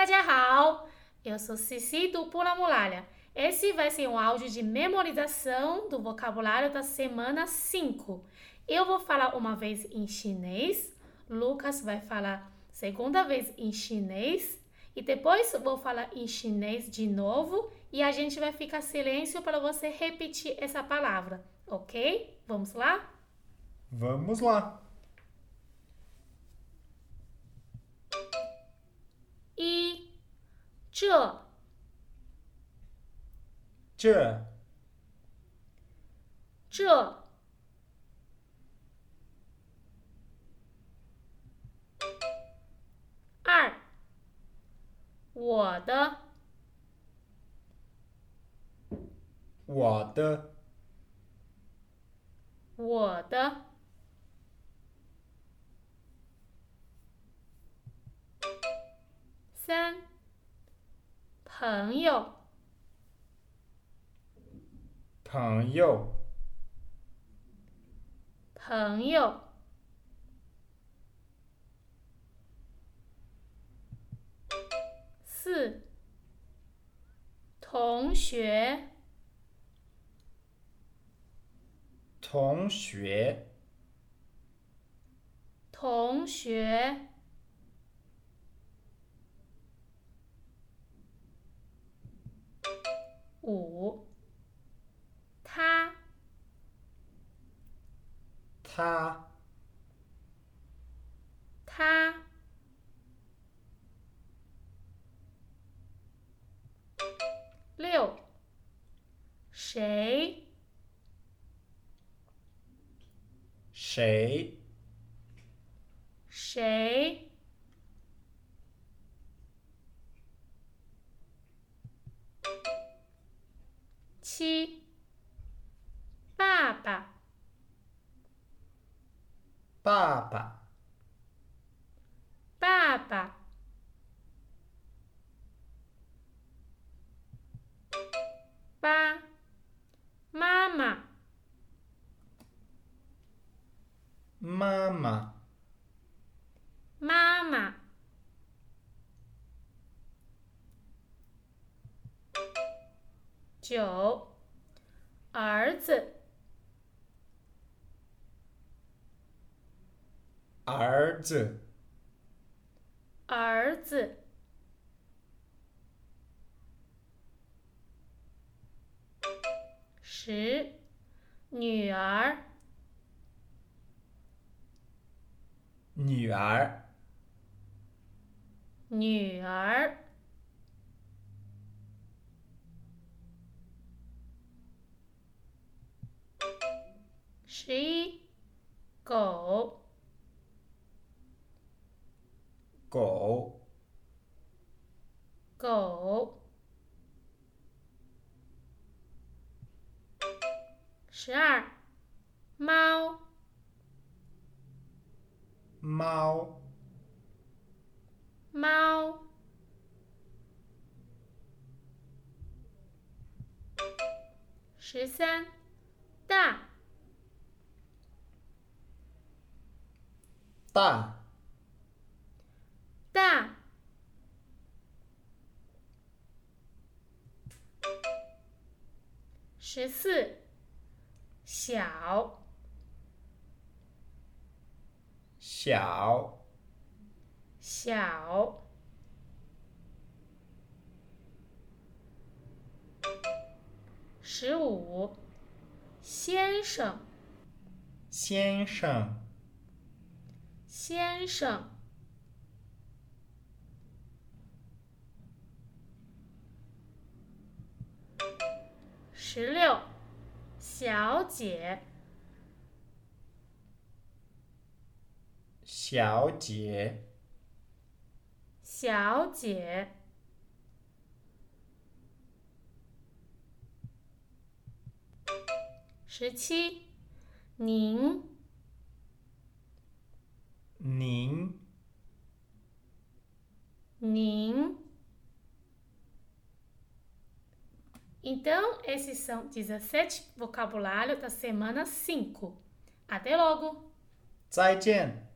大家好, eu sou Cici do Pula Muralha. Esse vai ser um áudio de memorização do vocabulário da semana 5. Eu vou falar uma vez em chinês, Lucas vai falar segunda vez em chinês e depois vou falar em chinês de novo e a gente vai ficar silêncio para você repetir essa palavra, ok? Vamos lá? Vamos lá. 这。这。这，二，我的。我的。我的，三，朋友。朋友。朋友，四，同学。同学。同学，五，他他他，六，谁？谁？谁，爸爸。爸爸，八，妈妈。妈妈。妈妈，九，儿子儿子。儿子，十，女儿。女儿。女儿，十一，狗狗。狗，十二，猫猫。猫，十三，大。大。大，十四，小。小。小，十五，先生。先生。先生，十六，小姐小姐小姐，十七，您您您。Então, esses são 17 vocabulários da semana 5. Até logo! 再见